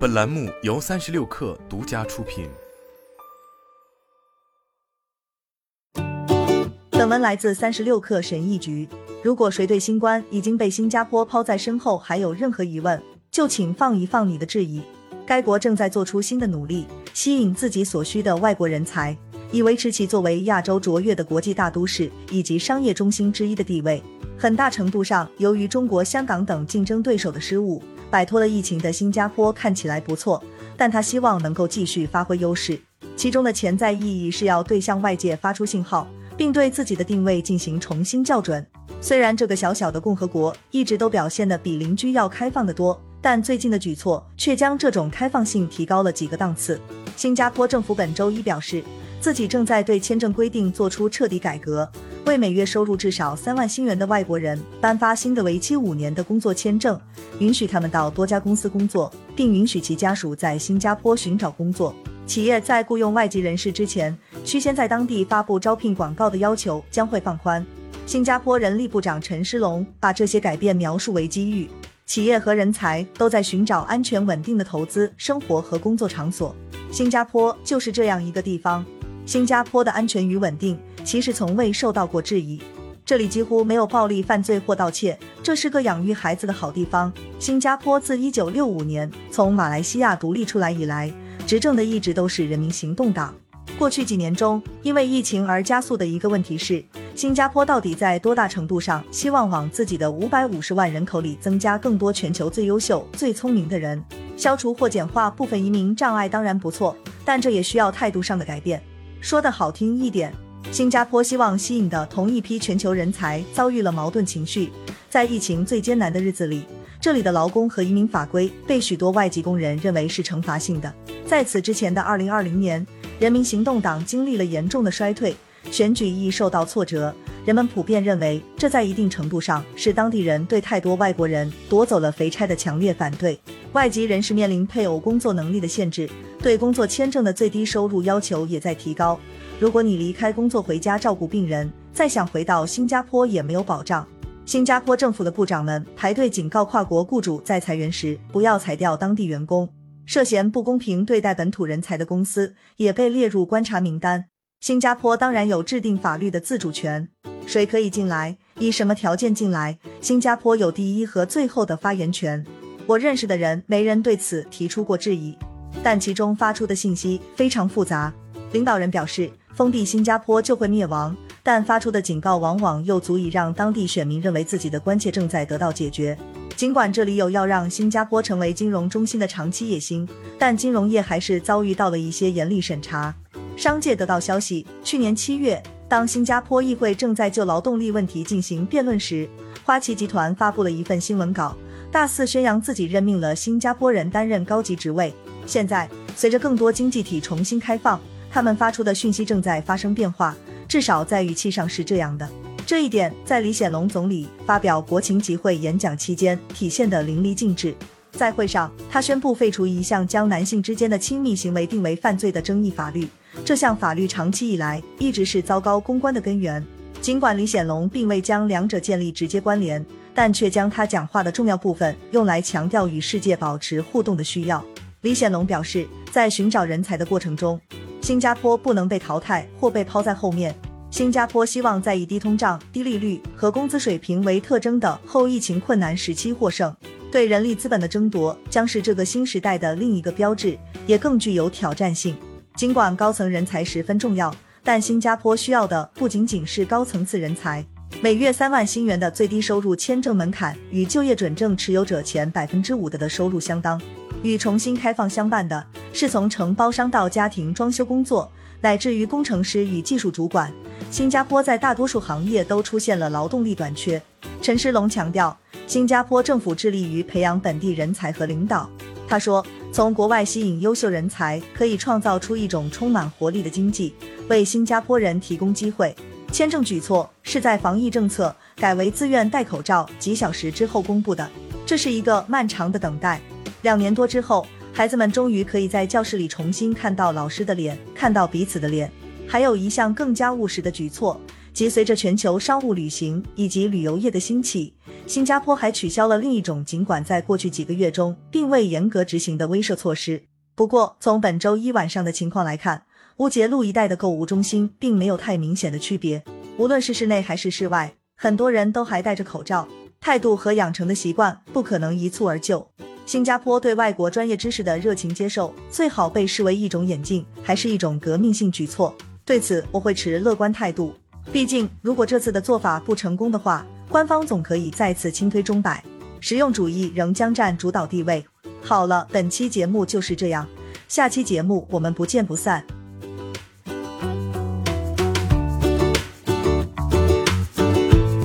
本栏目由三十六氪独家出品。本文来自三十六氪神译局。如果谁对新冠已经被新加坡抛在身后还有任何疑问，就请放一放你的质疑。该国正在做出新的努力，吸引自己所需的外国人才，以维持其作为亚洲卓越的国际大都市以及商业中心之一的地位。很大程度上，由于中国、香港等竞争对手的失误，摆脱了疫情的新加坡看起来不错，但他希望能够继续发挥优势。其中的潜在意义是要对向外界发出信号，并对自己的定位进行重新校准。虽然这个小小的共和国一直都表现的比邻居要开放的多，但最近的举措却将这种开放性提高了几个档次。新加坡政府本周一表示，自己正在对签证规定做出彻底改革。为每月收入至少三万新元的外国人颁发新的为期五年的工作签证，允许他们到多家公司工作，并允许其家属在新加坡寻找工作。企业在雇佣外籍人士之前，需先在当地发布招聘广告的要求将会放宽。新加坡人力部长陈诗龙把这些改变描述为机遇，企业和人才都在寻找安全稳定的投资、生活和工作场所。新加坡就是这样一个地方。新加坡的安全与稳定。其实从未受到过质疑，这里几乎没有暴力犯罪或盗窃，这是个养育孩子的好地方。新加坡自一九六五年从马来西亚独立出来以来，执政的一直都是人民行动党。过去几年中，因为疫情而加速的一个问题是，新加坡到底在多大程度上希望往自己的五百五十万人口里增加更多全球最优秀、最聪明的人？消除或简化部分移民障碍当然不错，但这也需要态度上的改变。说的好听一点。新加坡希望吸引的同一批全球人才遭遇了矛盾情绪，在疫情最艰难的日子里，这里的劳工和移民法规被许多外籍工人认为是惩罚性的。在此之前的二零二零年，人民行动党经历了严重的衰退，选举亦受到挫折。人们普遍认为，这在一定程度上是当地人对太多外国人夺走了肥差的强烈反对。外籍人士面临配偶工作能力的限制，对工作签证的最低收入要求也在提高。如果你离开工作回家照顾病人，再想回到新加坡也没有保障。新加坡政府的部长们排队警告跨国雇主在裁员时不要裁掉当地员工。涉嫌不公平对待本土人才的公司也被列入观察名单。新加坡当然有制定法律的自主权，谁可以进来，以什么条件进来，新加坡有第一和最后的发言权。我认识的人没人对此提出过质疑，但其中发出的信息非常复杂。领导人表示。封闭新加坡就会灭亡，但发出的警告往往又足以让当地选民认为自己的关切正在得到解决。尽管这里有要让新加坡成为金融中心的长期野心，但金融业还是遭遇到了一些严厉审查。商界得到消息，去年七月，当新加坡议会正在就劳动力问题进行辩论时，花旗集团发布了一份新闻稿，大肆宣扬自己任命了新加坡人担任高级职位。现在，随着更多经济体重新开放。他们发出的讯息正在发生变化，至少在语气上是这样的。这一点在李显龙总理发表国情集会演讲期间体现得淋漓尽致。在会上，他宣布废除一项将男性之间的亲密行为定为犯罪的争议法律。这项法律长期以来一直是糟糕公关的根源。尽管李显龙并未将两者建立直接关联，但却将他讲话的重要部分用来强调与世界保持互动的需要。李显龙表示，在寻找人才的过程中。新加坡不能被淘汰或被抛在后面。新加坡希望在以低通胀、低利率和工资水平为特征的后疫情困难时期获胜。对人力资本的争夺将是这个新时代的另一个标志，也更具有挑战性。尽管高层人才十分重要，但新加坡需要的不仅仅是高层次人才。每月三万新元的最低收入签证门槛，与就业准证持有者前百分之五的的收入相当。与重新开放相伴的是，从承包商到家庭装修工作，乃至于工程师与技术主管，新加坡在大多数行业都出现了劳动力短缺。陈世龙强调，新加坡政府致力于培养本地人才和领导。他说，从国外吸引优秀人才，可以创造出一种充满活力的经济，为新加坡人提供机会。签证举措是在防疫政策改为自愿戴口罩几小时之后公布的，这是一个漫长的等待。两年多之后，孩子们终于可以在教室里重新看到老师的脸，看到彼此的脸。还有一项更加务实的举措，即随着全球商务旅行以及旅游业的兴起，新加坡还取消了另一种尽管在过去几个月中并未严格执行的威慑措施。不过，从本周一晚上的情况来看，乌节路一带的购物中心并没有太明显的区别。无论是室内还是室外，很多人都还戴着口罩。态度和养成的习惯不可能一蹴而就。新加坡对外国专业知识的热情接受，最好被视为一种演进，还是一种革命性举措？对此，我会持乐观态度。毕竟，如果这次的做法不成功的话，官方总可以再次轻推钟摆，实用主义仍将占主导地位。好了，本期节目就是这样，下期节目我们不见不散。